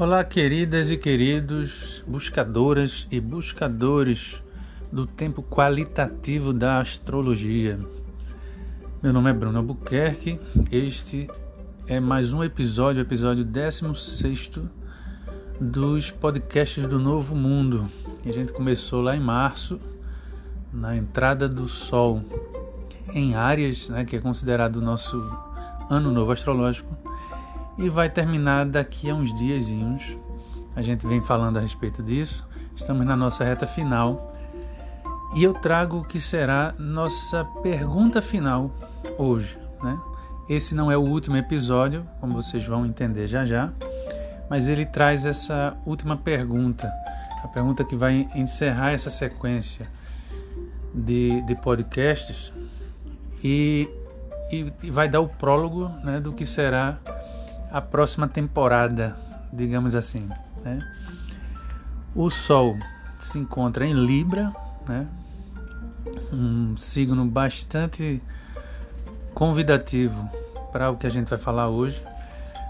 Olá, queridas e queridos, buscadoras e buscadores do tempo qualitativo da astrologia. Meu nome é Bruno Albuquerque, este é mais um episódio, episódio 16 dos podcasts do Novo Mundo. A gente começou lá em março, na entrada do Sol, em Áries, né, que é considerado o nosso ano novo astrológico e vai terminar daqui a uns diazinhos. A gente vem falando a respeito disso. Estamos na nossa reta final. E eu trago o que será nossa pergunta final hoje, né? Esse não é o último episódio, como vocês vão entender já já, mas ele traz essa última pergunta, a pergunta que vai encerrar essa sequência de, de podcasts e, e, e vai dar o prólogo né, do que será a próxima temporada, digamos assim. Né? O Sol se encontra em Libra, né? um signo bastante convidativo para o que a gente vai falar hoje.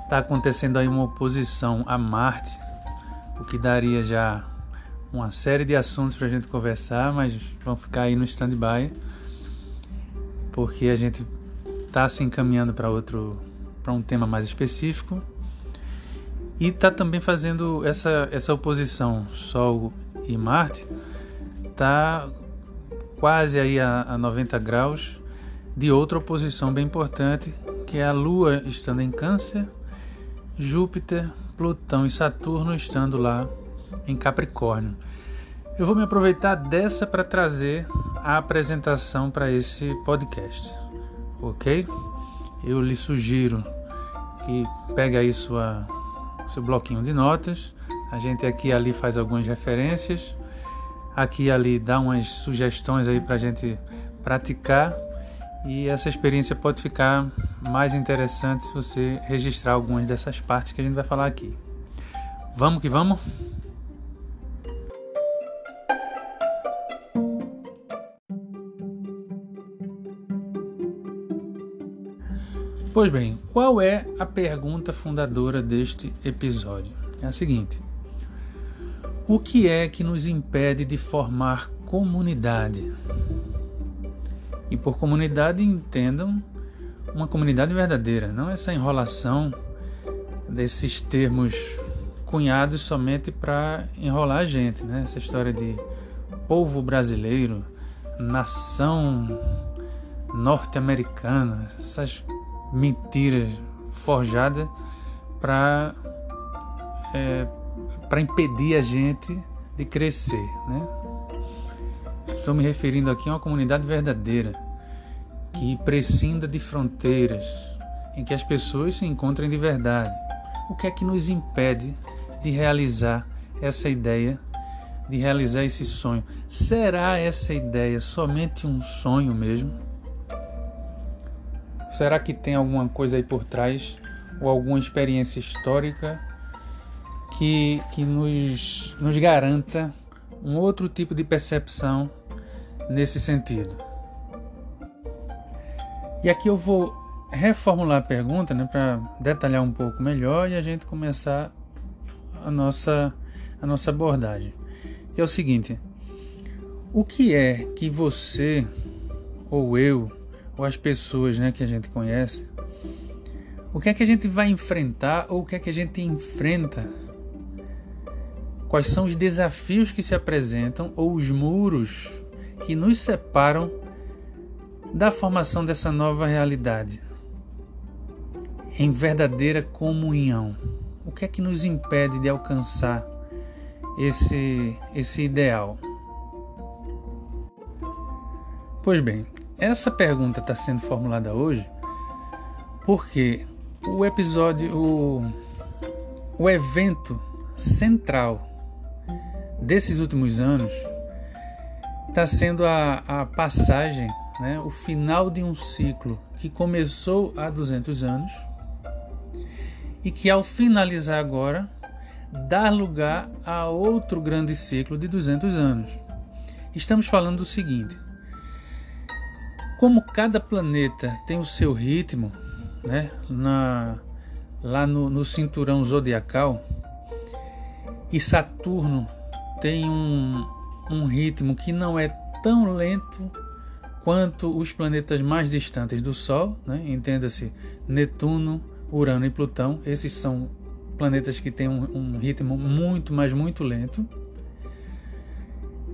Está acontecendo aí uma oposição a Marte, o que daria já uma série de assuntos para a gente conversar, mas vamos ficar aí no stand-by, porque a gente está se encaminhando para outro para um tema mais específico. E está também fazendo essa, essa oposição Sol e Marte, está quase aí a, a 90 graus de outra oposição bem importante, que é a Lua estando em Câncer, Júpiter, Plutão e Saturno estando lá em Capricórnio. Eu vou me aproveitar dessa para trazer a apresentação para esse podcast, ok? Eu lhe sugiro que pega aí sua, seu bloquinho de notas. A gente aqui e ali faz algumas referências. Aqui e ali dá umas sugestões aí para a gente praticar. E essa experiência pode ficar mais interessante se você registrar algumas dessas partes que a gente vai falar aqui. Vamos que vamos? Pois bem, qual é a pergunta fundadora deste episódio? É a seguinte: O que é que nos impede de formar comunidade? E por comunidade entendam uma comunidade verdadeira, não essa enrolação desses termos cunhados somente para enrolar a gente, né? Essa história de povo brasileiro, nação norte-americana, essas mentiras forjadas para é, para impedir a gente de crescer, né? Estou me referindo aqui a uma comunidade verdadeira que prescinda de fronteiras, em que as pessoas se encontrem de verdade. O que é que nos impede de realizar essa ideia, de realizar esse sonho? Será essa ideia somente um sonho mesmo? Será que tem alguma coisa aí por trás ou alguma experiência histórica que, que nos, nos garanta um outro tipo de percepção nesse sentido? E aqui eu vou reformular a pergunta né, para detalhar um pouco melhor e a gente começar a nossa, a nossa abordagem. Que é o seguinte: o que é que você ou eu ou as pessoas né, que a gente conhece, o que é que a gente vai enfrentar ou o que é que a gente enfrenta? Quais são os desafios que se apresentam ou os muros que nos separam da formação dessa nova realidade? Em verdadeira comunhão. O que é que nos impede de alcançar esse, esse ideal? Pois bem, essa pergunta está sendo formulada hoje porque o episódio, o, o evento central desses últimos anos está sendo a, a passagem, né, o final de um ciclo que começou há 200 anos e que ao finalizar agora dá lugar a outro grande ciclo de 200 anos. Estamos falando do seguinte: como cada planeta tem o seu ritmo, né, na, lá no, no cinturão zodiacal, E Saturno tem um, um ritmo que não é tão lento quanto os planetas mais distantes do Sol, né? entenda-se Netuno, Urano e Plutão. Esses são planetas que têm um, um ritmo muito, mas muito lento.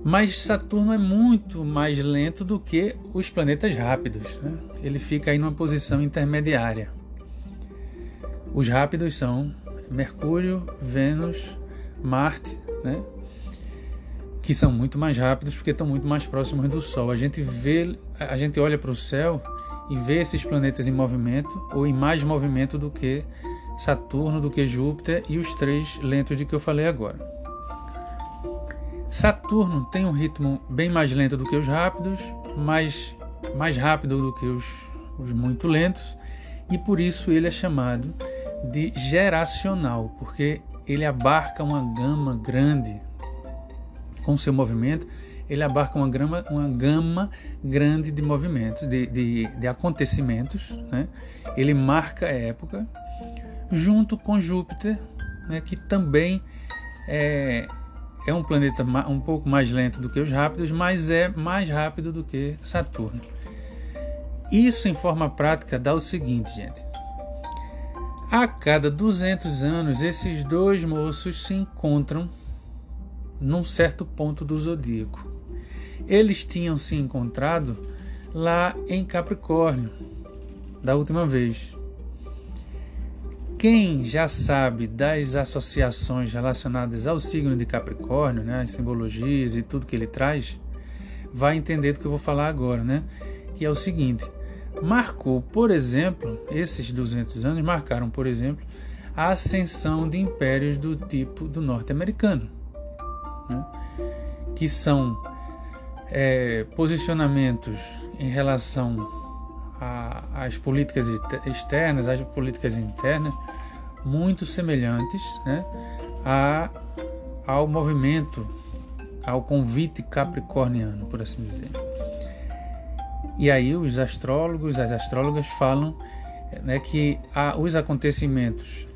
Mas Saturno é muito mais lento do que os planetas rápidos. Né? Ele fica aí numa posição intermediária. Os rápidos são Mercúrio, Vênus, Marte, né? que são muito mais rápidos porque estão muito mais próximos do Sol. A gente vê, a gente olha para o céu e vê esses planetas em movimento ou em mais movimento do que Saturno, do que Júpiter e os três lentos de que eu falei agora. Saturno tem um ritmo bem mais lento do que os rápidos, mais, mais rápido do que os, os muito lentos, e por isso ele é chamado de geracional, porque ele abarca uma gama grande com seu movimento, ele abarca uma, grama, uma gama grande de movimentos, de, de, de acontecimentos. Né? Ele marca a época, junto com Júpiter, né, que também é, é um planeta um pouco mais lento do que os rápidos, mas é mais rápido do que Saturno. Isso, em forma prática, dá o seguinte, gente. A cada 200 anos, esses dois moços se encontram num certo ponto do zodíaco. Eles tinham se encontrado lá em Capricórnio da última vez. Quem já sabe das associações relacionadas ao signo de Capricórnio, né, as simbologias e tudo que ele traz, vai entender do que eu vou falar agora, né? Que é o seguinte: marcou, por exemplo, esses 200 anos marcaram, por exemplo, a ascensão de impérios do tipo do norte-americano né? que são é, posicionamentos em relação às políticas externas, às políticas internas, muito semelhantes né, a, ao movimento, ao convite capricorniano, por assim dizer. E aí os astrólogos, as astrólogas falam né, que há os acontecimentos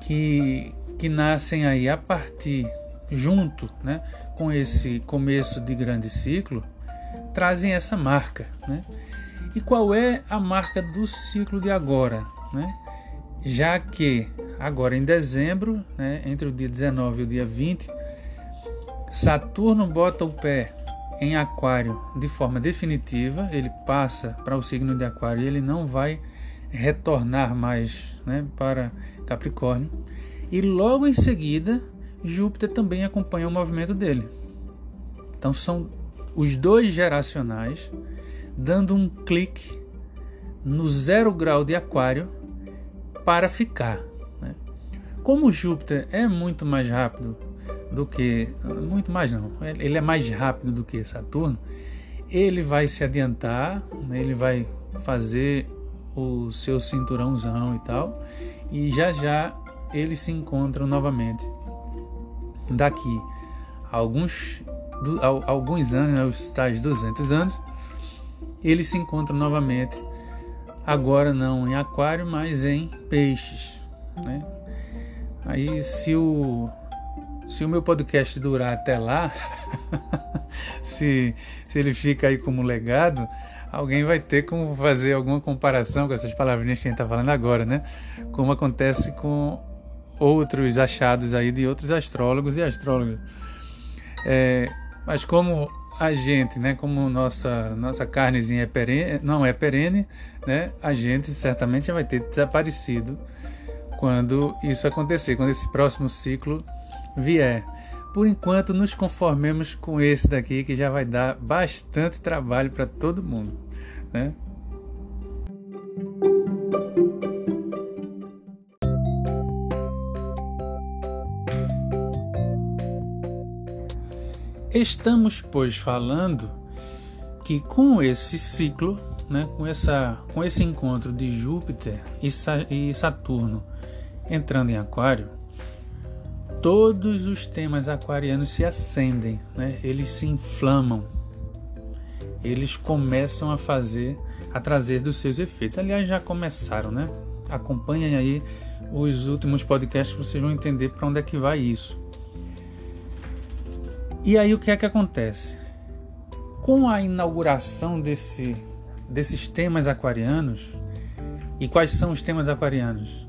que, que nascem aí a partir junto né, com esse começo de grande ciclo, trazem essa marca. Né? E qual é a marca do ciclo de agora? Né? Já que agora em dezembro, né, entre o dia 19 e o dia 20, Saturno bota o pé em Aquário de forma definitiva, ele passa para o signo de Aquário e ele não vai retornar mais né, para Capricórnio. E logo em seguida, Júpiter também acompanha o movimento dele. Então são os dois geracionais dando um clique no zero grau de Aquário para ficar. Né? Como Júpiter é muito mais rápido do que. Muito mais não, ele é mais rápido do que Saturno, ele vai se adiantar, né? ele vai fazer o seu cinturãozão e tal, e já já eles se encontram novamente daqui a alguns, alguns anos, né, os tais 200 anos, eles se encontram novamente, agora não em aquário, mas em peixes. Né? Aí, se o, se o meu podcast durar até lá, se, se ele fica aí como legado, alguém vai ter como fazer alguma comparação com essas palavrinhas que a gente está falando agora, né? Como acontece com outros achados aí de outros astrólogos e astrólogas. É, mas como a gente, né, como nossa nossa carnezinha é perene, não é perene, né, a gente certamente vai ter desaparecido quando isso acontecer, quando esse próximo ciclo vier. Por enquanto, nos conformemos com esse daqui que já vai dar bastante trabalho para todo mundo, né? Estamos, pois, falando que com esse ciclo, né, com, essa, com esse encontro de Júpiter e Saturno entrando em Aquário, todos os temas aquarianos se acendem, né? eles se inflamam, eles começam a fazer, a trazer dos seus efeitos. Aliás, já começaram, né? Acompanhem aí os últimos podcasts, vocês vão entender para onde é que vai isso. E aí o que é que acontece? Com a inauguração desse, desses temas aquarianos, e quais são os temas aquarianos?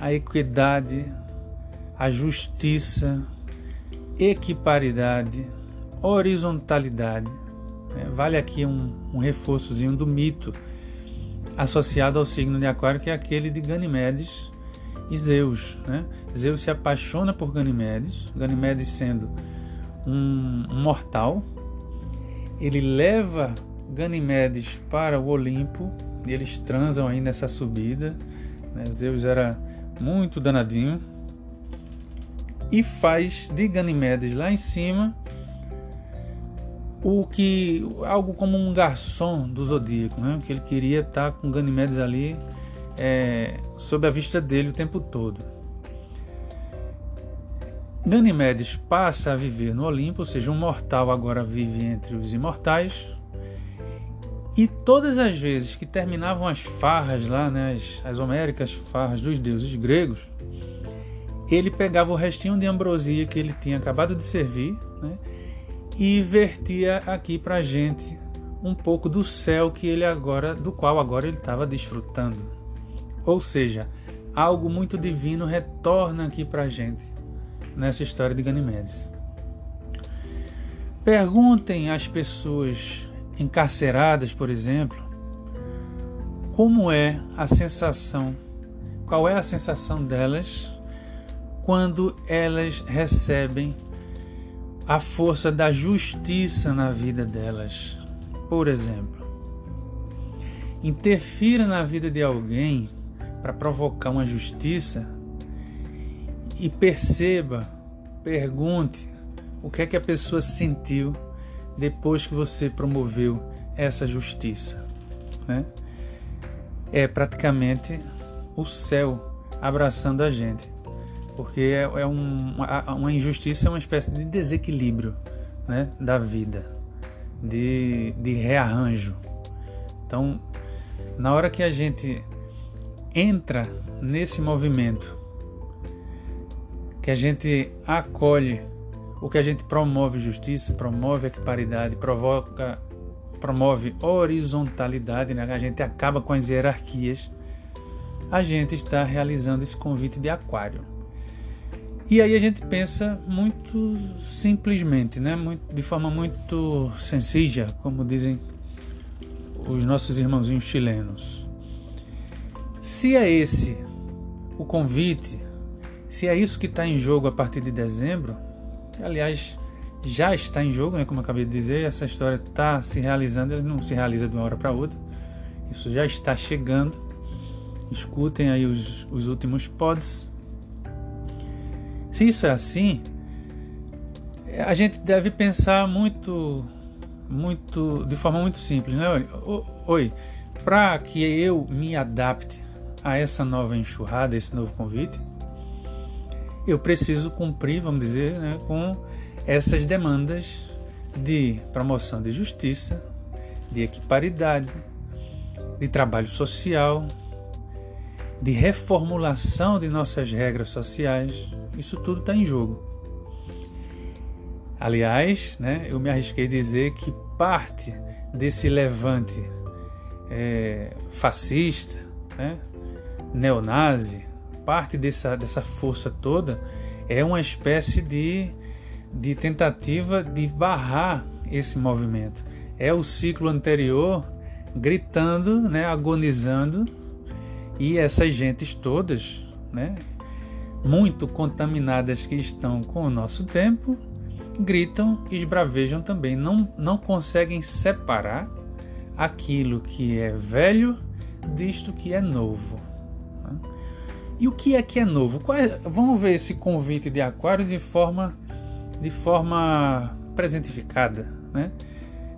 A equidade, a justiça, equiparidade, horizontalidade. É, vale aqui um, um reforçozinho do mito associado ao signo de Aquário, que é aquele de Ganimedes e Zeus. Né? Zeus se apaixona por Ganimedes, Ganimedes sendo um, mortal. Ele leva Ganimedes para o Olimpo e eles transam aí nessa subida. Né? Zeus era muito danadinho e faz de Ganimedes lá em cima o que algo como um garçom do zodíaco, né? Que ele queria estar com Ganimedes ali é, sob a vista dele o tempo todo. Ganimedes passa a viver no Olimpo, ou seja, um mortal agora vive entre os imortais. E todas as vezes que terminavam as farras lá, né, as, as homéricas farras dos deuses gregos, ele pegava o restinho de ambrosia que ele tinha acabado de servir né, e vertia aqui para a gente um pouco do céu que ele agora, do qual agora ele estava desfrutando. Ou seja, algo muito divino retorna aqui para a gente nessa história de Ganimedes. Perguntem às pessoas encarceradas, por exemplo, como é a sensação, qual é a sensação delas quando elas recebem a força da justiça na vida delas. Por exemplo, interfira na vida de alguém para provocar uma justiça e perceba, pergunte o que é que a pessoa sentiu depois que você promoveu essa justiça. Né? É praticamente o céu abraçando a gente, porque é, é um, uma injustiça é uma espécie de desequilíbrio né, da vida, de, de rearranjo. Então, na hora que a gente entra nesse movimento, que a gente acolhe o que a gente promove justiça, promove equiparidade, provoca, promove horizontalidade, né? a gente acaba com as hierarquias, a gente está realizando esse convite de aquário. E aí a gente pensa muito simplesmente, né? muito, de forma muito sencilla, como dizem os nossos irmãozinhos chilenos. Se é esse o convite, se é isso que está em jogo a partir de dezembro, aliás, já está em jogo, né, como eu acabei de dizer, essa história está se realizando, ela não se realiza de uma hora para outra. Isso já está chegando. Escutem aí os, os últimos pods. Se isso é assim, a gente deve pensar muito, muito, de forma muito simples, né? Oi, para que eu me adapte a essa nova enxurrada, esse novo convite, eu preciso cumprir, vamos dizer, né, com essas demandas de promoção de justiça, de equiparidade, de trabalho social, de reformulação de nossas regras sociais. Isso tudo está em jogo. Aliás, né, eu me arrisquei a dizer que parte desse levante é, fascista, né, neonazi, parte dessa, dessa força toda é uma espécie de, de tentativa de barrar esse movimento. É o ciclo anterior gritando, né, agonizando, e essas gentes todas, né, muito contaminadas que estão com o nosso tempo, gritam e esbravejam também. Não, não conseguem separar aquilo que é velho disto que é novo. E o que é que é novo? É, vamos ver esse convite de aquário de forma, de forma presentificada, né?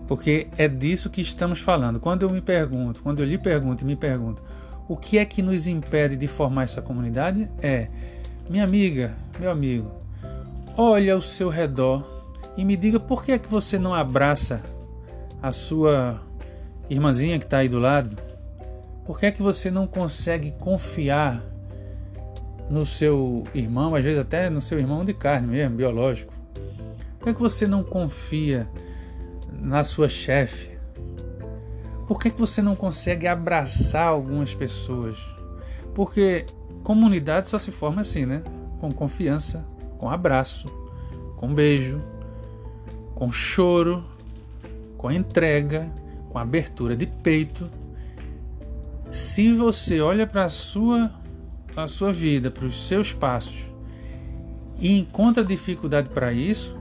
Porque é disso que estamos falando. Quando eu me pergunto, quando eu lhe pergunto e me pergunto, o que é que nos impede de formar essa comunidade? É, minha amiga, meu amigo, olhe ao seu redor e me diga por que é que você não abraça a sua irmãzinha que está aí do lado? Por que é que você não consegue confiar no seu irmão, às vezes até no seu irmão de carne mesmo, biológico. Por que, é que você não confia na sua chefe? Por que, é que você não consegue abraçar algumas pessoas? Porque comunidade só se forma assim, né? Com confiança, com abraço, com beijo, com choro, com entrega, com abertura de peito. Se você olha para a sua, a sua vida, para os seus passos e encontra dificuldade para isso,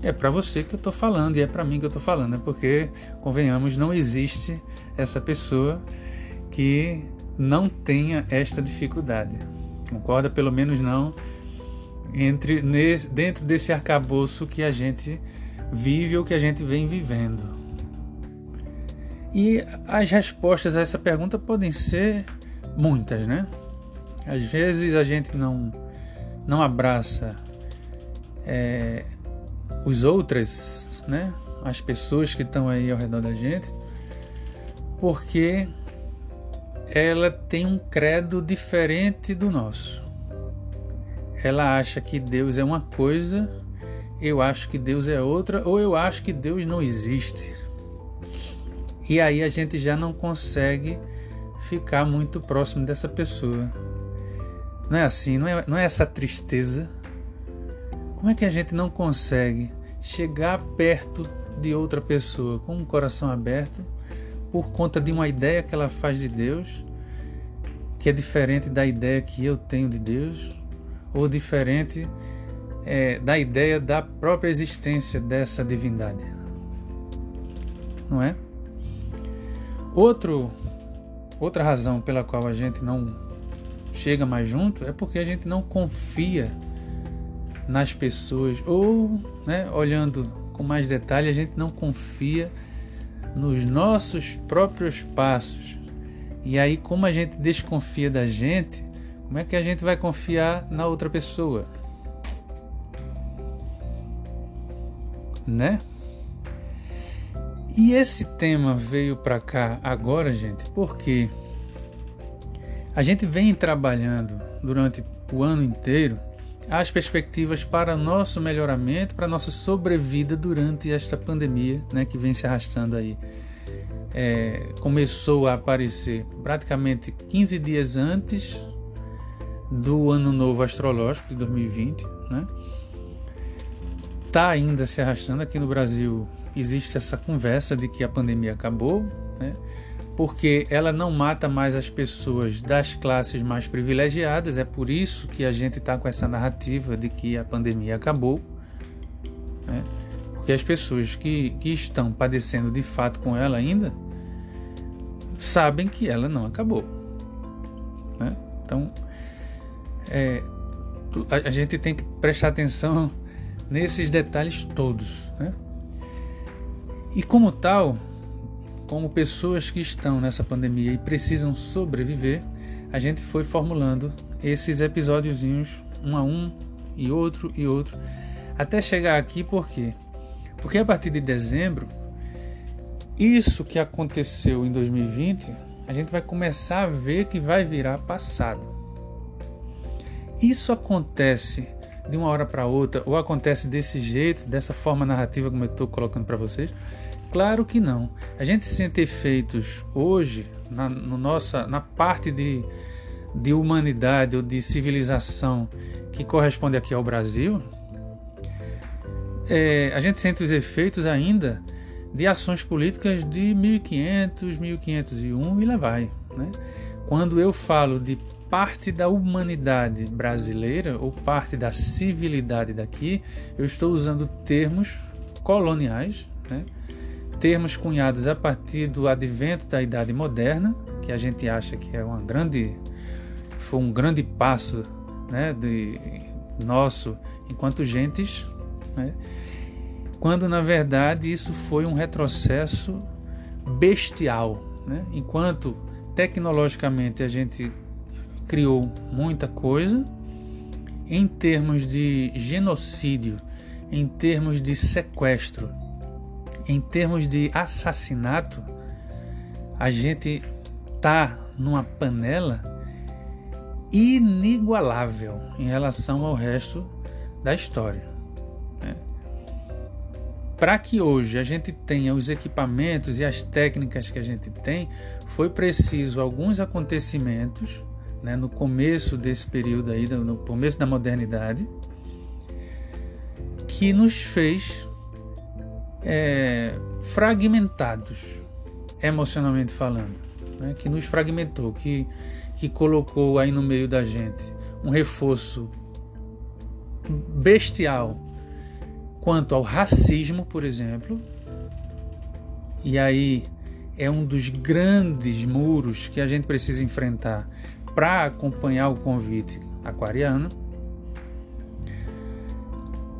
é para você que eu estou falando e é para mim que eu estou falando, é porque, convenhamos, não existe essa pessoa que não tenha esta dificuldade. Concorda? Pelo menos não entre nesse, dentro desse arcabouço que a gente vive ou que a gente vem vivendo. E as respostas a essa pergunta podem ser muitas, né? Às vezes a gente não não abraça é, os outras, né? As pessoas que estão aí ao redor da gente, porque ela tem um credo diferente do nosso. Ela acha que Deus é uma coisa, eu acho que Deus é outra, ou eu acho que Deus não existe. E aí a gente já não consegue ficar muito próximo dessa pessoa. Não é assim, não é, não é essa tristeza. Como é que a gente não consegue chegar perto de outra pessoa com um coração aberto por conta de uma ideia que ela faz de Deus, que é diferente da ideia que eu tenho de Deus, ou diferente é, da ideia da própria existência dessa divindade. Não é? Outro, outra razão pela qual a gente não chega mais junto é porque a gente não confia nas pessoas, ou, né, olhando com mais detalhe, a gente não confia nos nossos próprios passos. E aí, como a gente desconfia da gente, como é que a gente vai confiar na outra pessoa? Né? E esse tema veio para cá agora, gente, porque a gente vem trabalhando durante o ano inteiro as perspectivas para nosso melhoramento, para nossa sobrevida durante esta pandemia né, que vem se arrastando aí. É, começou a aparecer praticamente 15 dias antes do ano novo astrológico de 2020, né? Tá ainda se arrastando aqui no Brasil. Existe essa conversa de que a pandemia acabou, né? porque ela não mata mais as pessoas das classes mais privilegiadas. É por isso que a gente está com essa narrativa de que a pandemia acabou. Né? Porque as pessoas que, que estão padecendo de fato com ela ainda sabem que ela não acabou. Né? Então, é, a, a, gente tem que prestar atenção nesses detalhes todos. Né? E como tal, como pessoas que estão nessa pandemia e precisam sobreviver, a gente foi formulando esses episódiozinhos um a um e outro e outro até chegar aqui por quê? Porque a partir de dezembro, isso que aconteceu em 2020, a gente vai começar a ver que vai virar passado. Isso acontece de uma hora para outra ou acontece desse jeito, dessa forma narrativa como eu estou colocando para vocês? Claro que não. A gente sente efeitos hoje na, no nossa, na parte de, de humanidade ou de civilização que corresponde aqui ao Brasil. É, a gente sente os efeitos ainda de ações políticas de 1500, 1501 e lá vai. Né? Quando eu falo de parte da humanidade brasileira ou parte da civilidade daqui, eu estou usando termos coloniais, né? termos cunhados a partir do advento da Idade Moderna, que a gente acha que é uma grande, foi um grande passo né, de nosso enquanto gentes, né, quando na verdade isso foi um retrocesso bestial. Né, enquanto tecnologicamente a gente criou muita coisa, em termos de genocídio, em termos de sequestro, em termos de assassinato, a gente tá numa panela inigualável em relação ao resto da história. Né? Para que hoje a gente tenha os equipamentos e as técnicas que a gente tem, foi preciso alguns acontecimentos né, no começo desse período aí, no começo da modernidade, que nos fez é, fragmentados, emocionalmente falando, né, que nos fragmentou, que, que colocou aí no meio da gente um reforço bestial quanto ao racismo, por exemplo, e aí é um dos grandes muros que a gente precisa enfrentar para acompanhar o convite aquariano.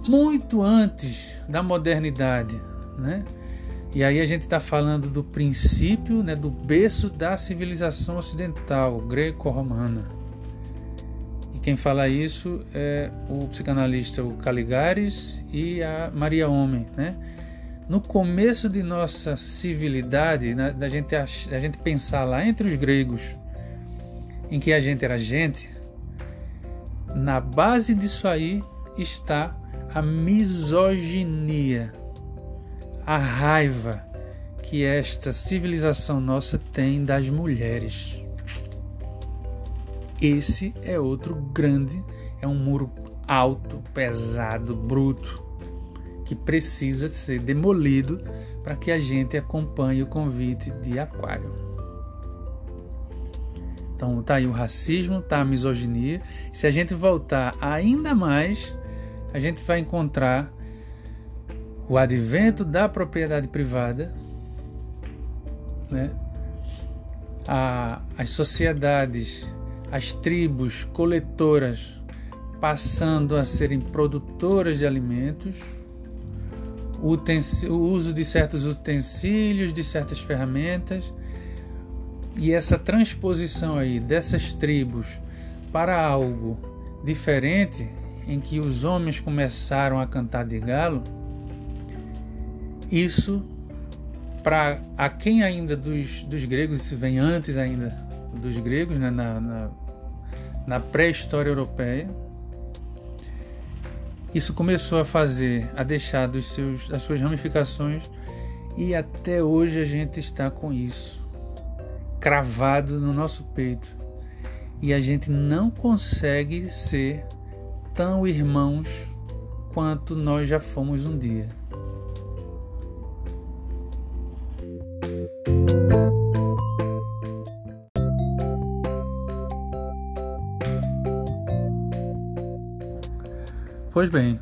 Muito antes da modernidade, né? E aí a gente está falando do princípio, né, do berço da civilização ocidental greco-romana. E quem fala isso é o psicanalista o Caligares e a Maria Homem, né? No começo de nossa civilidade, né, da gente da gente pensar lá entre os gregos, em que a gente era gente, na base disso aí está a misoginia, a raiva que esta civilização nossa tem das mulheres. Esse é outro grande, é um muro alto, pesado, bruto, que precisa ser demolido para que a gente acompanhe o convite de Aquário. Então tá aí o racismo, tá a misoginia. Se a gente voltar ainda mais, a gente vai encontrar o advento da propriedade privada, né? A, as sociedades, as tribos coletoras passando a serem produtoras de alimentos, o, o uso de certos utensílios, de certas ferramentas e essa transposição aí dessas tribos para algo diferente, em que os homens começaram a cantar de galo, isso para a quem ainda dos, dos gregos, isso vem antes ainda dos gregos, né, na, na, na pré-história europeia, isso começou a fazer, a deixar dos seus, as suas ramificações e até hoje a gente está com isso cravado no nosso peito e a gente não consegue ser tão irmãos quanto nós já fomos um dia. Pois bem,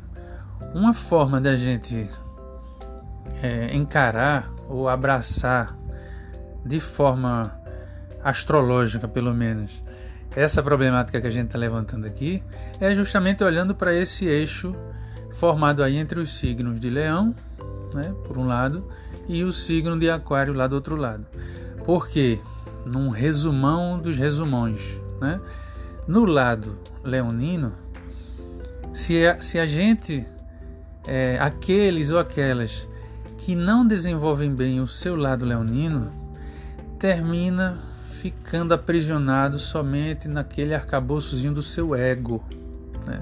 uma forma da gente é, encarar ou abraçar de forma astrológica, pelo menos, essa problemática que a gente está levantando aqui é justamente olhando para esse eixo formado aí entre os signos de Leão, né, por um lado, e o signo de Aquário lá do outro lado. Porque, num resumão dos resumões, né, no lado leonino, se a, se a gente, é, aqueles ou aquelas que não desenvolvem bem o seu lado leonino, termina ficando aprisionado somente naquele arcabouçozinho do seu ego. Né?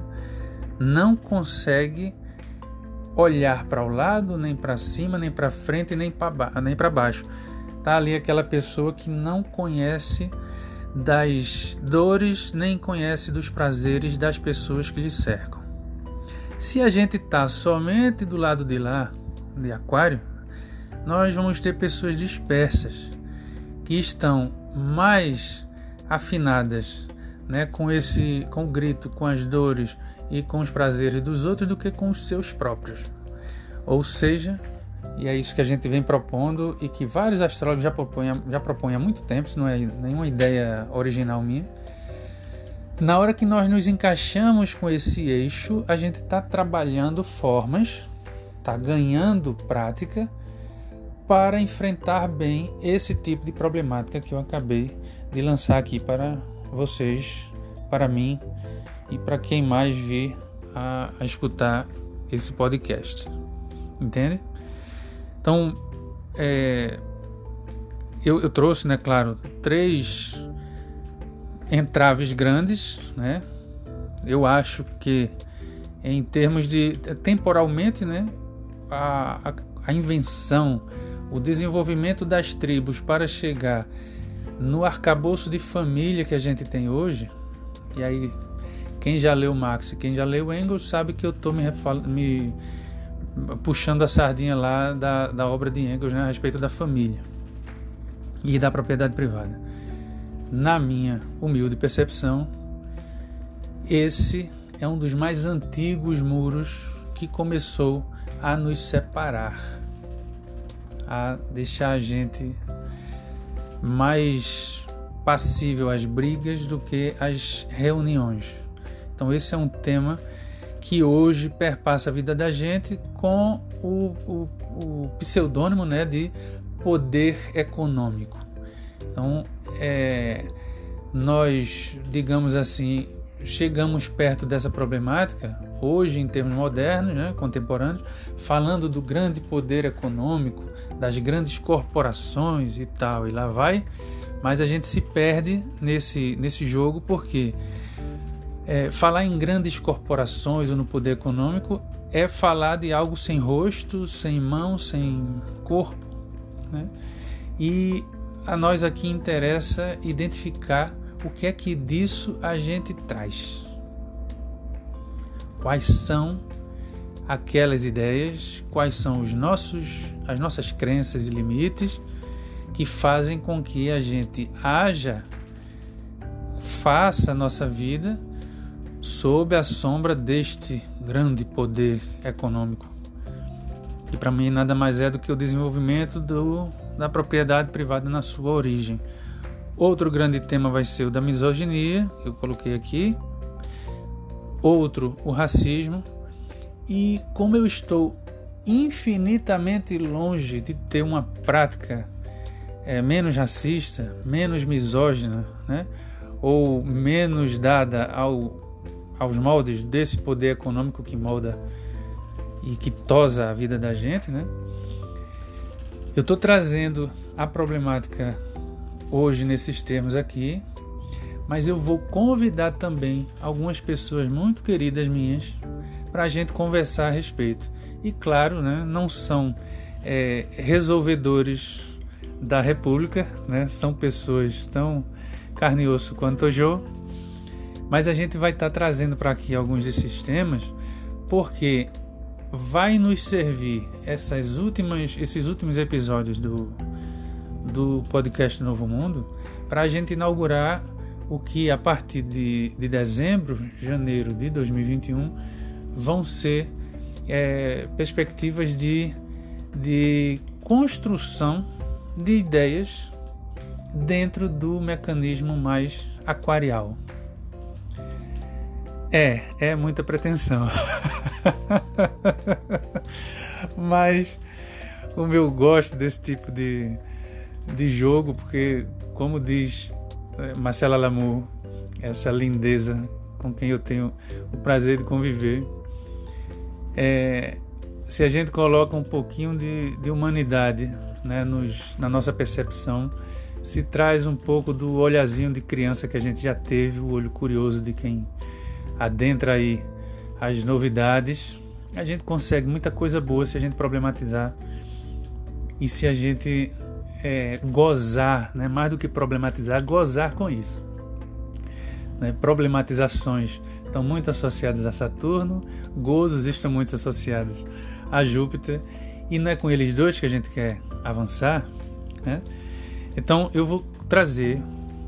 Não consegue olhar para o lado, nem para cima, nem para frente, nem para para baixo. Tá ali aquela pessoa que não conhece das dores, nem conhece dos prazeres das pessoas que lhe cercam. Se a gente está somente do lado de lá, de Aquário, nós vamos ter pessoas dispersas que estão mais afinadas né, com esse com o grito, com as dores e com os prazeres dos outros do que com os seus próprios. Ou seja, e é isso que a gente vem propondo e que vários astrólogos já propõem, já propõem há muito tempo, isso não é nenhuma ideia original minha. Na hora que nós nos encaixamos com esse eixo, a gente está trabalhando formas, está ganhando prática para enfrentar bem esse tipo de problemática que eu acabei de lançar aqui para vocês, para mim e para quem mais vir a, a escutar esse podcast. Entende? Então, é, eu, eu, trouxe, né, claro, três entraves grandes, né? Eu acho que em termos de temporalmente, né, a, a, a invenção, o desenvolvimento das tribos para chegar no arcabouço de família que a gente tem hoje, e aí quem já leu Marx, quem já leu Engels sabe que eu estou me, me, puxando a sardinha lá da, da obra de Engels né, a respeito da família e da propriedade privada. Na minha humilde percepção, esse é um dos mais antigos muros que começou a nos separar, a deixar a gente mais passível às brigas do que às reuniões. Então, esse é um tema que hoje perpassa a vida da gente com o, o, o pseudônimo né, de poder econômico. Então, é, nós, digamos assim, chegamos perto dessa problemática hoje em termos modernos, né, contemporâneos, falando do grande poder econômico, das grandes corporações e tal, e lá vai, mas a gente se perde nesse, nesse jogo porque é, falar em grandes corporações ou no poder econômico é falar de algo sem rosto, sem mão, sem corpo, né? E a nós aqui interessa identificar o que é que disso a gente traz. Quais são aquelas ideias, quais são os nossos as nossas crenças e limites que fazem com que a gente haja faça a nossa vida sob a sombra deste grande poder econômico. E para mim nada mais é do que o desenvolvimento do, da propriedade privada na sua origem. Outro grande tema vai ser o da misoginia, eu coloquei aqui. Outro, o racismo. E como eu estou infinitamente longe de ter uma prática é, menos racista, menos misógina, né? ou menos dada ao, aos moldes desse poder econômico que molda e que tosa a vida da gente, né? Eu estou trazendo a problemática hoje nesses termos aqui, mas eu vou convidar também algumas pessoas muito queridas minhas para a gente conversar a respeito. E claro, né, não são é, resolvedores da República, né, são pessoas tão carne e osso quanto o Jô, mas a gente vai estar tá trazendo para aqui alguns desses temas porque vai nos servir essas últimas, esses últimos episódios do, do podcast Novo Mundo para a gente inaugurar o que a partir de, de dezembro, janeiro de 2021 vão ser é, perspectivas de, de construção de ideias dentro do mecanismo mais aquarial. É, é muita pretensão. Mas como eu gosto desse tipo de, de jogo, porque, como diz Marcela Lamour, essa lindeza com quem eu tenho o prazer de conviver, é, se a gente coloca um pouquinho de, de humanidade né, nos, na nossa percepção, se traz um pouco do olhazinho de criança que a gente já teve, o olho curioso de quem adentra aí as novidades, a gente consegue muita coisa boa se a gente problematizar e se a gente é, gozar, né, mais do que problematizar, gozar com isso. Né? Problematizações estão muito associadas a Saturno, gozos estão muito associados a Júpiter, e não é com eles dois que a gente quer avançar. Né? Então eu vou trazer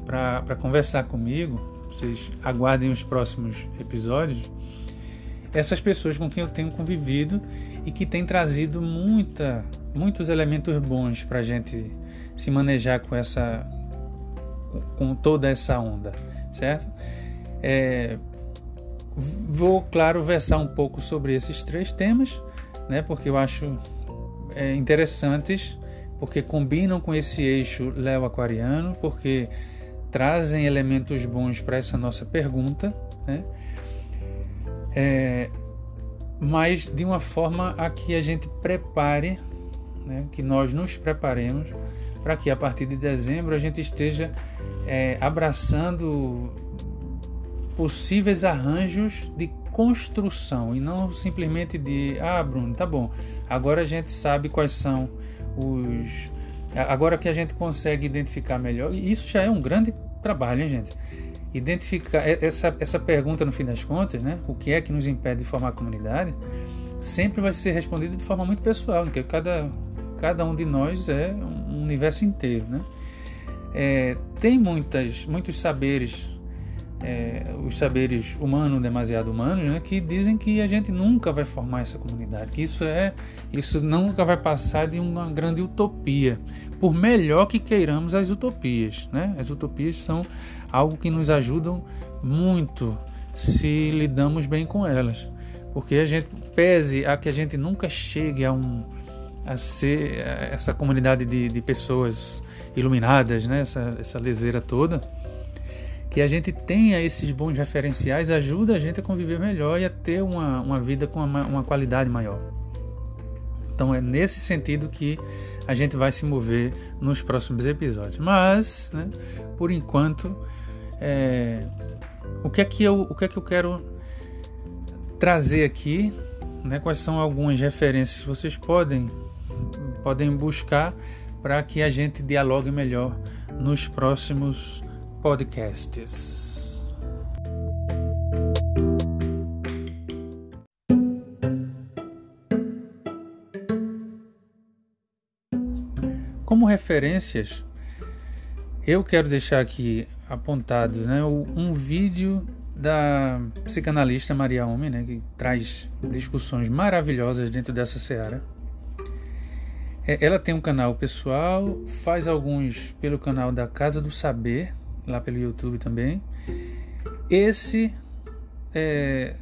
para conversar comigo, vocês aguardem os próximos episódios, essas pessoas com quem eu tenho convivido e que têm trazido muita, muitos elementos bons para a gente se manejar com essa com toda essa onda, certo? É, vou, claro, versar um pouco sobre esses três temas, né? Porque eu acho é, interessantes, porque combinam com esse eixo Léo Aquariano, porque trazem elementos bons para essa nossa pergunta, né? É, mas de uma forma a que a gente prepare, né, que nós nos preparemos para que a partir de dezembro a gente esteja é, abraçando possíveis arranjos de construção e não simplesmente de ah, Bruno, tá bom. Agora a gente sabe quais são os agora que a gente consegue identificar melhor. E isso já é um grande trabalho, hein, gente? Identificar essa essa pergunta no fim das contas, né? O que é que nos impede de formar a comunidade? Sempre vai ser respondida de forma muito pessoal, porque cada cada um de nós é um universo inteiro, né? É, tem muitas, muitos saberes, é, os saberes humanos demasiado humanos, né, que dizem que a gente nunca vai formar essa comunidade, que isso é, isso nunca vai passar de uma grande utopia, por melhor que queiramos as utopias, né? As utopias são algo que nos ajudam muito se lidamos bem com elas, porque a gente pese a que a gente nunca chegue a um a ser essa comunidade de, de pessoas iluminadas, né? essa, essa leseira toda, que a gente tenha esses bons referenciais ajuda a gente a conviver melhor e a ter uma, uma vida com uma, uma qualidade maior. Então é nesse sentido que a gente vai se mover nos próximos episódios. Mas, né, por enquanto, é, o que é que eu, o que é que eu quero trazer aqui? Né, quais são algumas referências que vocês podem podem buscar para que a gente dialogue melhor nos próximos podcasts. Como referências, eu quero deixar aqui apontado né, um vídeo da psicanalista Maria Homem, né, que traz discussões maravilhosas dentro dessa seara. É, ela tem um canal pessoal, faz alguns pelo canal da Casa do Saber, lá pelo YouTube também. Esse é,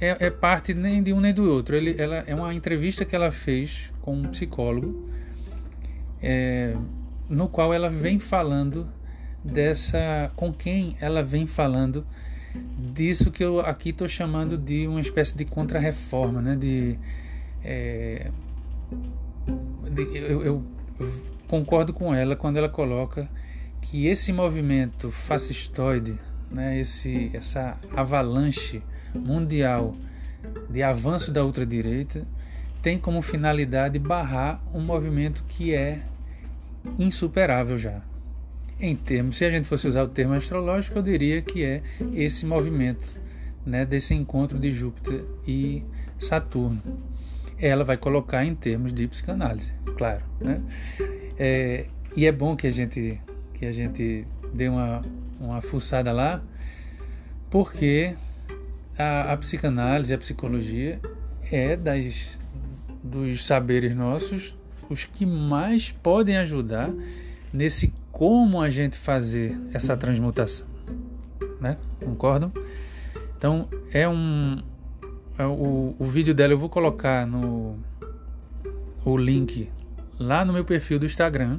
é, é, parte nem de um nem do outro. Ele, ela, é uma entrevista que ela fez com um psicólogo, é, no qual ela vem falando dessa. com quem ela vem falando disso que eu aqui estou chamando de uma espécie de contra-reforma, né? de. É, eu, eu, concordo com ela quando ela coloca que esse movimento fascistoide, né, esse, essa avalanche mundial de avanço da ultradireita, tem como finalidade barrar um movimento que é insuperável já. Em termos, se a gente fosse usar o termo astrológico, eu diria que é esse movimento né, desse encontro de Júpiter e Saturno ela vai colocar em termos de psicanálise, claro. Né? É, e é bom que a gente, que a gente dê uma, uma fuçada lá, porque a, a psicanálise, a psicologia é das, dos saberes nossos os que mais podem ajudar nesse como a gente fazer essa transmutação. Né? Concordam? Então é um, é, o, o vídeo dela eu vou colocar no o link lá no meu perfil do Instagram.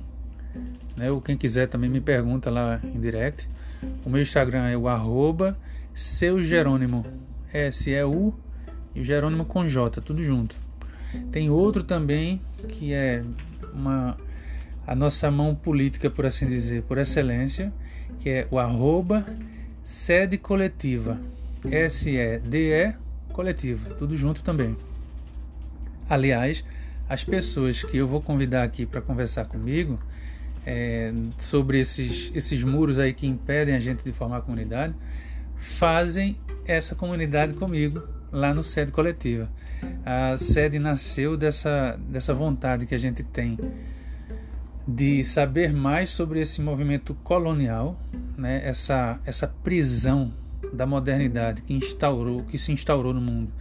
Né? Ou quem quiser também me pergunta lá em direct. O meu Instagram é o arroba seu Jerônimo. S-E-U e o Jerônimo com J, tudo junto. Tem outro também que é uma a nossa mão política, por assim dizer, por excelência, que é o arroba sede coletiva. S-E-D-E coletiva, tudo junto também. Aliás, as pessoas que eu vou convidar aqui para conversar comigo é, sobre esses, esses muros aí que impedem a gente de formar comunidade, fazem essa comunidade comigo lá no sede coletiva. A sede nasceu dessa, dessa vontade que a gente tem de saber mais sobre esse movimento colonial, né? essa, essa prisão da modernidade que instaurou, que se instaurou no mundo,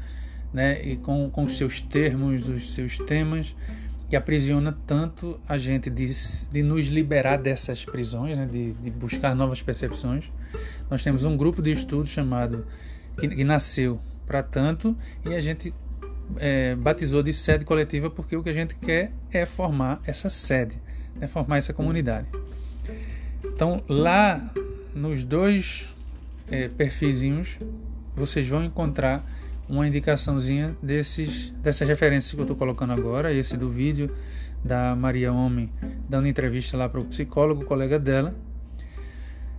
né? E com, com os seus termos, os seus temas, que aprisiona tanto a gente de, de nos liberar dessas prisões, né? de, de buscar novas percepções. Nós temos um grupo de estudo chamado que, que nasceu para tanto e a gente é, batizou de sede coletiva porque o que a gente quer é formar essa sede, né? formar essa comunidade. Então lá nos dois é, perfizinhos, vocês vão encontrar uma indicaçãozinha desses, dessas referências que eu estou colocando agora, esse do vídeo da Maria Homem dando entrevista lá para o psicólogo, colega dela.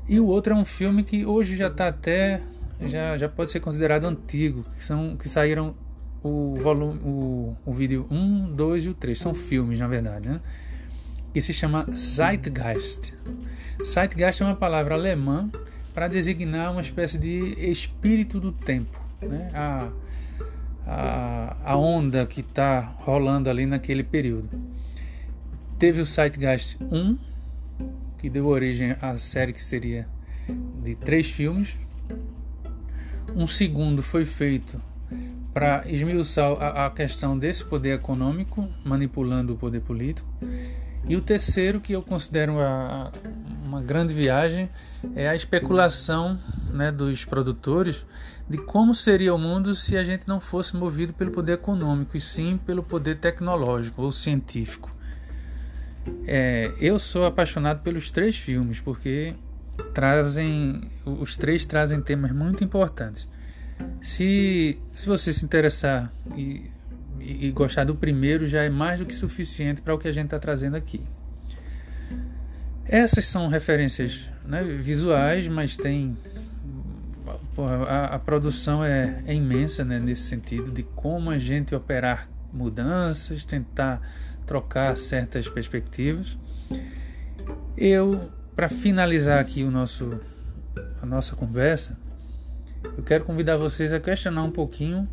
E o outro é um filme que hoje já está até já, já pode ser considerado antigo, que, são, que saíram o, volume, o, o vídeo 1, 2 e o 3. São filmes, na verdade, né? E se chama Zeitgeist. Zeitgeist é uma palavra alemã para designar uma espécie de espírito do tempo, né? A, a, a onda que está rolando ali naquele período. Teve o Zeitgeist 1, que deu origem à série que seria de três filmes. Um segundo foi feito para esmiuçar a, a, questão desse poder econômico manipulando o poder político. E o terceiro, que eu considero a, a, uma grande viagem, é a especulação né, dos produtores de como seria o mundo se a gente não fosse movido pelo poder econômico e sim pelo poder tecnológico ou científico. É, eu sou apaixonado pelos três filmes porque trazem os três trazem temas muito importantes. Se, se você se interessar e, e, e gostar do primeiro, já é mais do que suficiente para o que a gente está trazendo aqui. Essas são referências né, visuais, mas tem a, a, produção é, é imensa né, nesse sentido de como a gente operar mudanças, tentar trocar certas perspectivas. Eu, para finalizar aqui o nosso, a nossa conversa, eu quero convidar vocês a questionar um pouquinho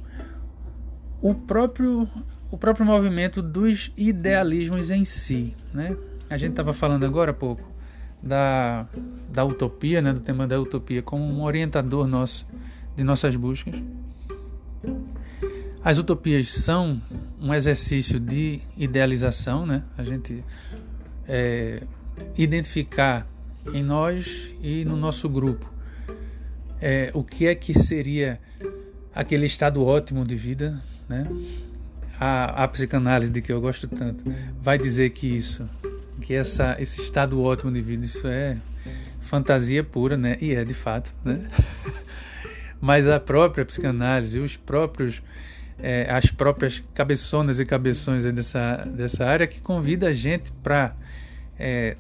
o próprio, o próprio movimento dos idealismos em si. Né? A gente estava falando agora há pouco da, da utopia, né, do tema da utopia, como um orientador nosso de nossas buscas. As utopias são um exercício de idealização, né? A gente é, identificar em nós e no nosso grupo é, o que é que seria aquele estado ótimo de vida, né? A, a psicanálise de que eu gosto tanto vai dizer que isso que essa, esse estado ótimo de vida, isso é fantasia pura, né? E é de fato, né? Mas a própria psicanálise, os próprios, é, as próprias cabeçonas e cabeções dessa, dessa área que convida a gente para é,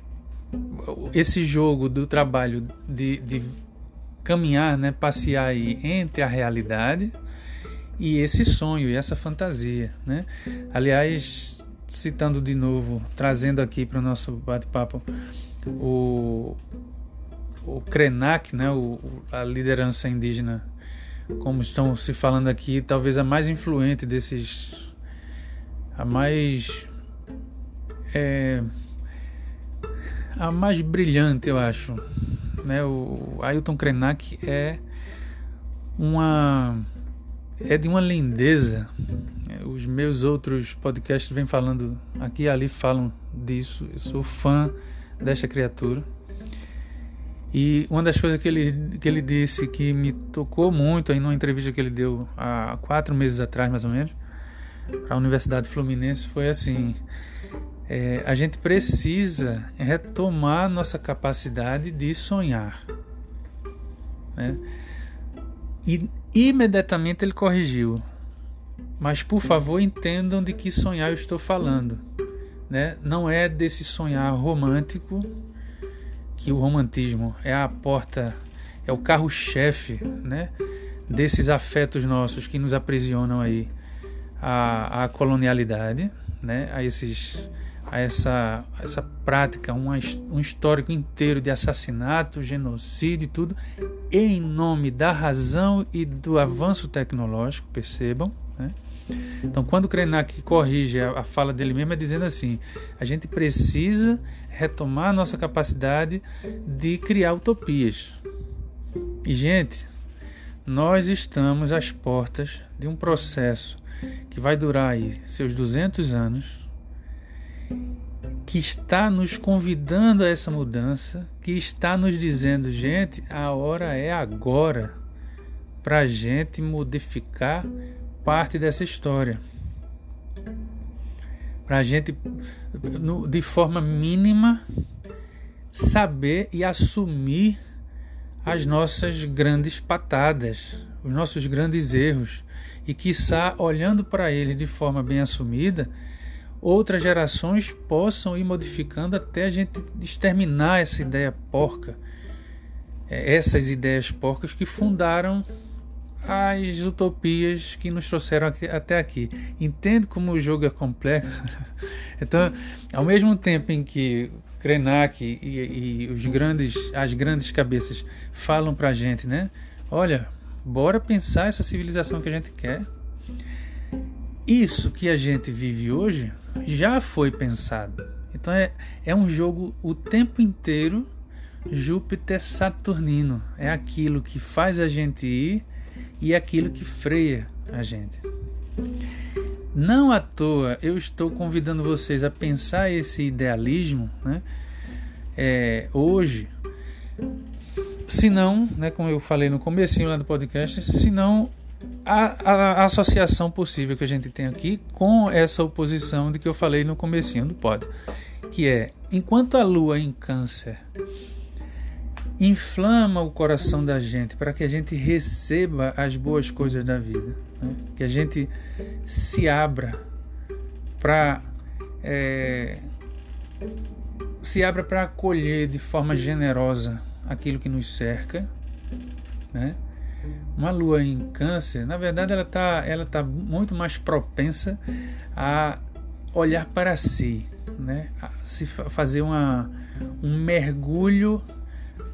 esse jogo do trabalho de, de caminhar, né, passear aí entre a realidade e esse sonho e essa fantasia, né? Aliás, citando de novo, trazendo aqui para o nosso bate-papo o, o Krenak, né, o, a liderança indígena, como estão se falando aqui, talvez a mais influente desses, a mais é, a mais brilhante, eu acho. Né? O Ailton Krenak é uma é de uma lindeza os meus outros podcasts vêm falando aqui e ali falam disso. Eu sou fã desta criatura. E uma das coisas que ele, que ele disse que me tocou muito aí numa entrevista que ele deu há quatro meses atrás, mais ou menos, para a Universidade Fluminense, foi assim: é, a gente precisa retomar nossa capacidade de sonhar. Né? E imediatamente ele corrigiu: mas por favor entendam de que sonhar eu estou falando. Né? Não é desse sonhar romântico, que o romantismo é a porta, é o carro-chefe né? desses afetos nossos que nos aprisionam aí à, à colonialidade, né? a, esses, a essa, essa prática, um, um histórico inteiro de assassinato, genocídio e tudo, em nome da razão e do avanço tecnológico, percebam. Né? Então, quando Krenak corrige a, a fala dele mesmo, é dizendo assim: a gente precisa retomar a nossa capacidade de criar utopias. E, gente, nós estamos às portas de um processo que vai durar aí seus 200 anos, que está nos convidando a essa mudança, que está nos dizendo, gente, a hora é agora para a gente modificar parte dessa história. Para a gente, de forma mínima, saber e assumir as nossas grandes patadas, os nossos grandes erros, e quiçá, olhando para eles de forma bem assumida, outras gerações possam ir modificando até a gente exterminar essa ideia porca é, essas ideias porcas que fundaram as utopias que nos trouxeram aqui, até aqui. Entende como o jogo é complexo? então, ao mesmo tempo em que Krenak e, e, os grandes, as grandes cabeças falam para a gente, né? Olha, bora pensar essa civilização que a gente quer. Isso que a gente vive hoje já foi pensado. Então é, é um jogo o tempo inteiro Júpiter Saturnino. É aquilo que faz a gente ir e aquilo que freia a gente. Não à toa eu estou convidando vocês a pensar esse idealismo né, é, hoje, se não, né, como eu falei no comecinho lá do podcast, se não a, a, a, associação possível que a gente tem aqui com essa oposição de que eu falei no comecinho do pod, que é enquanto a Lua em Câncer inflama o coração da gente para que a gente receba as boas coisas da vida, né? que a gente se abra para é, se abra para acolher de forma generosa aquilo que nos cerca, né? Uma lua em câncer, na verdade, ela está ela tá muito mais propensa a olhar para si, né? A se fazer uma, um mergulho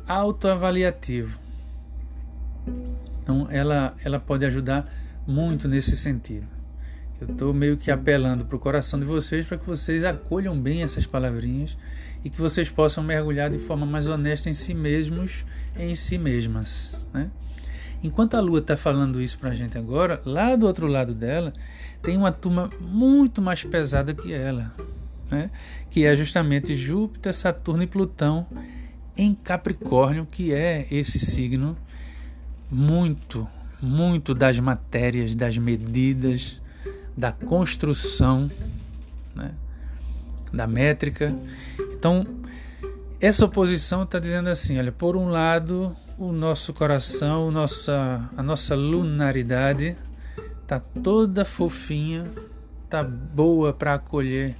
autoavaliativo. Então, ela, ela pode ajudar muito nesse sentido. Eu estou meio que apelando para o coração de vocês para que vocês acolham bem essas palavrinhas e que vocês possam mergulhar de forma mais honesta em si mesmos e em si mesmas. Né? Enquanto a Lua está falando isso para a gente agora, lá do outro lado dela tem uma turma muito mais pesada que ela, né? que é justamente Júpiter, Saturno e Plutão em Capricórnio, que é esse signo muito, muito das matérias, das medidas, da construção, né? da métrica. Então, essa oposição está dizendo assim: olha, por um lado, o nosso coração, nossa, a nossa lunaridade está toda fofinha, tá boa para acolher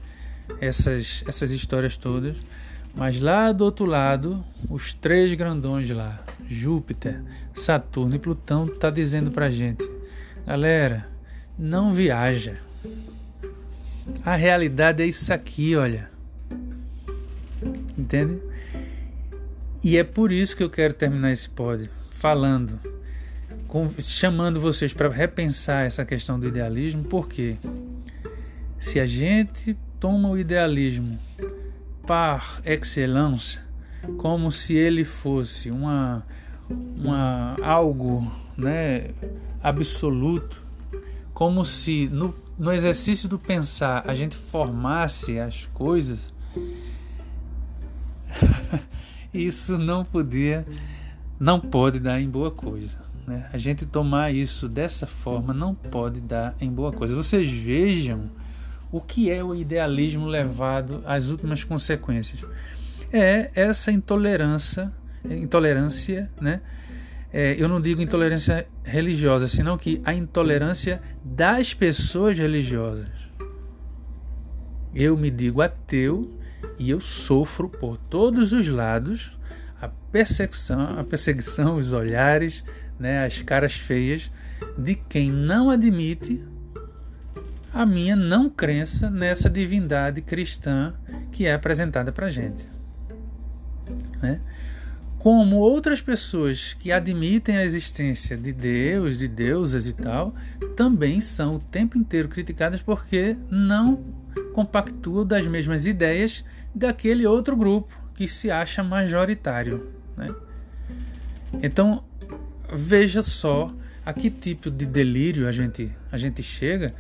essas, essas histórias todas. Mas lá do outro lado, os três grandões lá, Júpiter, Saturno e Plutão, tá dizendo pra gente: galera, não viaja. A realidade é isso aqui, olha. Entende? E é por isso que eu quero terminar esse pod falando, com, chamando vocês para repensar essa questão do idealismo, porque se a gente toma o idealismo par excellence, como se ele fosse uma, uma algo né, absoluto, como se no, no exercício do pensar a gente formasse as coisas, isso não podia, não pode dar em boa coisa. Né? A gente tomar isso dessa forma não pode dar em boa coisa. Vocês vejam o que é o idealismo levado às últimas consequências? É essa intolerância, intolerância, né? É, eu não digo intolerância religiosa, senão que a intolerância das pessoas religiosas. Eu me digo ateu e eu sofro por todos os lados a perseguição, a perseguição, os olhares, né, as caras feias de quem não admite a minha não crença nessa divindade cristã que é apresentada para gente. Né? Como outras pessoas que admitem a existência de Deus, de deusas e tal, também são o tempo inteiro criticadas porque não compactuam das mesmas ideias daquele outro grupo que se acha majoritário. Né? Então, veja só a que tipo de delírio a gente, a gente chega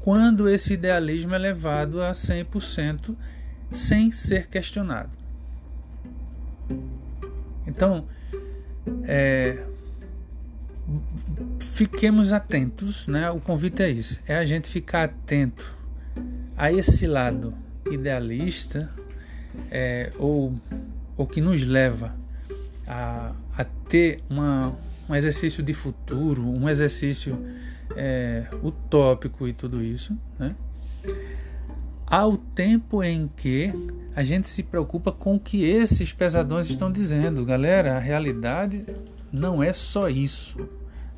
quando esse idealismo é levado a 100% sem ser questionado. Então, é, fiquemos atentos, né? O convite é isso, é a gente ficar atento a esse lado idealista é, ou, ou que nos leva a, a ter uma, um exercício de futuro, um exercício é, utópico e tudo isso, né? ao tempo em que a gente se preocupa com o que esses pesadões estão dizendo. Galera, a realidade não é só isso.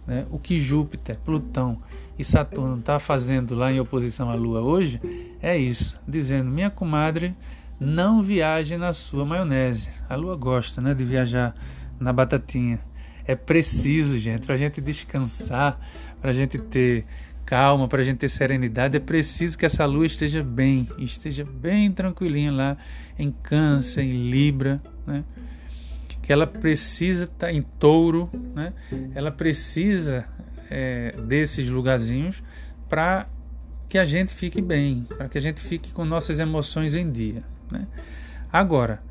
Né? O que Júpiter, Plutão e Saturno está fazendo lá em oposição à Lua hoje é isso, dizendo: minha comadre, não viaje na sua maionese. A Lua gosta né, de viajar na batatinha. É preciso, gente, para a gente descansar, para a gente ter calma, para a gente ter serenidade, é preciso que essa lua esteja bem, esteja bem tranquilinha lá em Câncer, em Libra, né? Que ela precisa estar tá em touro, né? ela precisa é, desses lugarzinhos para que a gente fique bem, para que a gente fique com nossas emoções em dia. Né? Agora,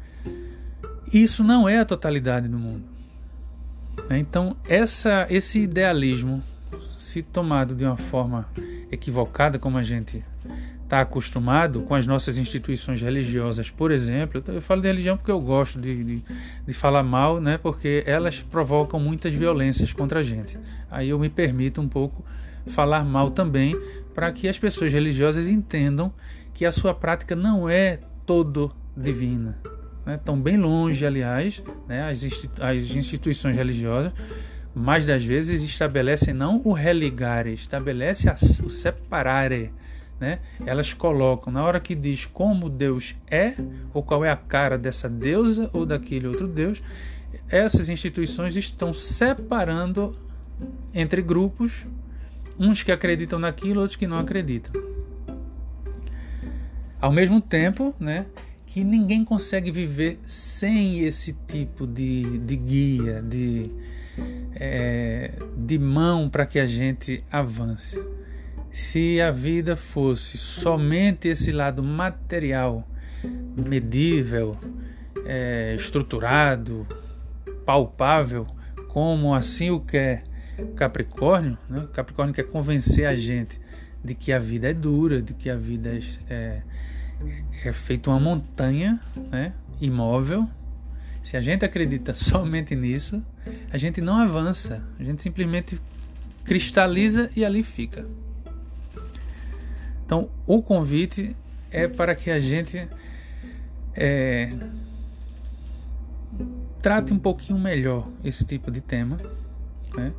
isso não é a totalidade do mundo. Né? Então, essa, esse idealismo, se tomado de uma forma equivocada, como a gente está acostumado com as nossas instituições religiosas, por exemplo, eu falo de religião porque eu gosto de, de, de, falar mal, né? porque elas provocam muitas violências contra a gente. Aí eu me permito um pouco falar mal também, para que as pessoas religiosas entendam que a sua prática não é todo divina. Né? Estão bem longe, aliás, né? as, institu as instituições religiosas mais das vezes estabelecem não o religare, estabelece o separare, né? Elas colocam na hora que diz como Deus é ou qual é a cara dessa deusa ou daquele outro Deus, essas instituições estão separando entre grupos, uns que acreditam naquilo, outros que não acreditam. Ao mesmo tempo, né, que ninguém consegue viver sem esse tipo de, de guia, de, é, de mão para que a gente avance se a vida fosse somente esse lado material, medível, é, estruturado, palpável, como assim o quer Capricórnio, né? Capricórnio quer convencer a gente de que a vida é dura, de que a vida é, é, é feita uma montanha né? imóvel. Se a gente acredita somente nisso, a gente não avança, a gente simplesmente cristaliza e ali fica. Então, o convite é para que a gente é, trate um pouquinho melhor esse tipo de tema. Né?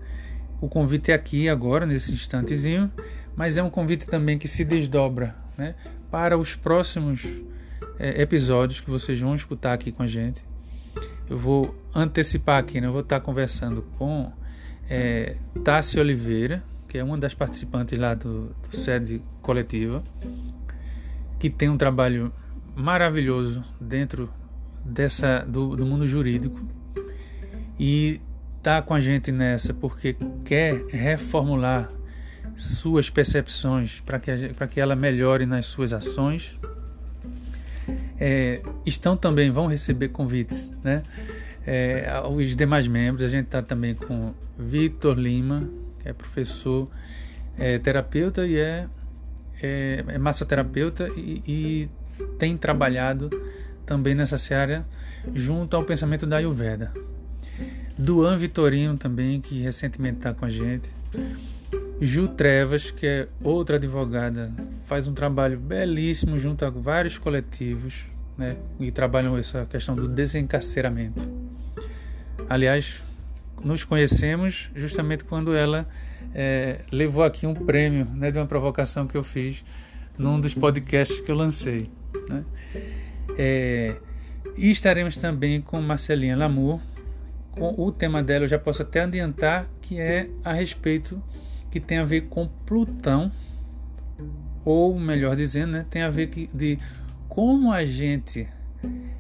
O convite é aqui agora, nesse instantezinho, mas é um convite também que se desdobra né? para os próximos é, episódios que vocês vão escutar aqui com a gente. Eu vou antecipar aqui, né? eu vou estar conversando com é, Tassi Oliveira, que é uma das participantes lá do, do sede coletiva, que tem um trabalho maravilhoso dentro dessa do, do mundo jurídico e tá com a gente nessa porque quer reformular suas percepções para que, para que ela melhore nas suas ações. É, estão também, vão receber convites, né? É, os demais membros, a gente está também com Vitor Lima, é professor, é terapeuta e é, é, é massoterapeuta e, e tem trabalhado também nessa área junto ao pensamento da Ayurveda. Duan Vitorino também, que recentemente está com a gente. Ju Trevas, que é outra advogada, faz um trabalho belíssimo junto a vários coletivos né, e trabalham essa questão do desencarceramento. Aliás, nos conhecemos justamente quando ela é, levou aqui um prêmio né, de uma provocação que eu fiz num dos podcasts que eu lancei. Né? É, e estaremos também com Marcelinha Lamour. Com o tema dela eu já posso até adiantar que é a respeito que tem a ver com Plutão, ou melhor dizendo, né, tem a ver que, de como a gente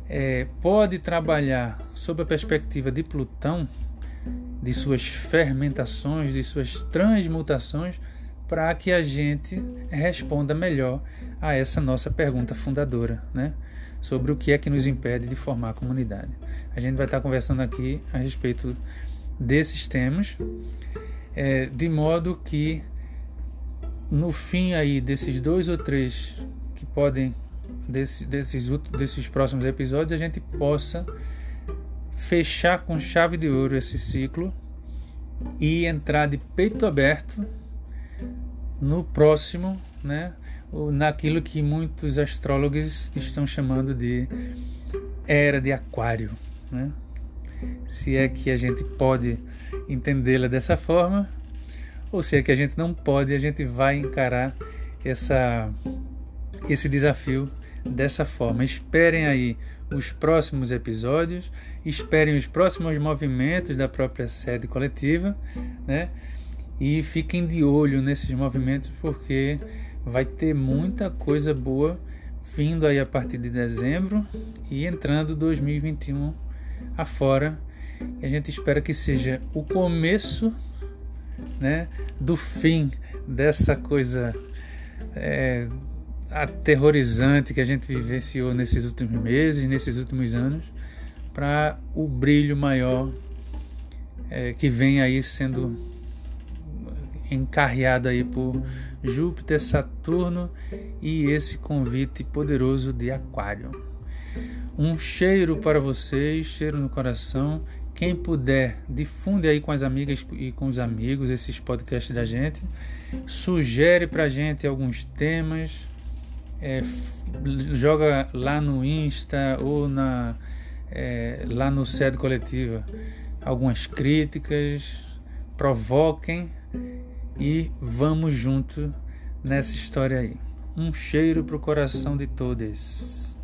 é, pode trabalhar sob a perspectiva de Plutão de suas fermentações, de suas transmutações, para que a gente responda melhor a essa nossa pergunta fundadora, né? Sobre o que é que nos impede de formar a comunidade. A gente vai estar conversando aqui a respeito desses temas, é, de modo que no fim aí desses dois ou três que podem desse, desses desses próximos episódios a gente possa fechar com chave de ouro esse ciclo e entrar de peito aberto no próximo né, naquilo que muitos astrólogos estão chamando de era de Aquário. Né? Se é que a gente pode entendê-la dessa forma, ou se é que a gente não pode, a gente vai encarar essa, esse desafio dessa forma. Esperem aí os próximos episódios, esperem os próximos movimentos da própria sede coletiva, né? E fiquem de olho nesses movimentos porque vai ter muita coisa boa vindo aí a partir de dezembro e entrando 2021 afora. E a gente espera que seja o começo né, do fim dessa coisa é, aterrorizante que a gente vivenciou nesses últimos meses, nesses últimos anos, para o brilho maior é, que vem aí sendo encarreado aí por Júpiter, Saturno e esse convite poderoso de Aquário. Um cheiro para vocês, cheiro no coração. Quem puder, difunde aí com as amigas e com os amigos esses podcasts da gente. Sugere para a gente alguns temas. É, joga lá no Insta ou na, é, lá no sede coletiva algumas críticas. Provoquem e vamos junto nessa história aí. Um cheiro pro coração de todos.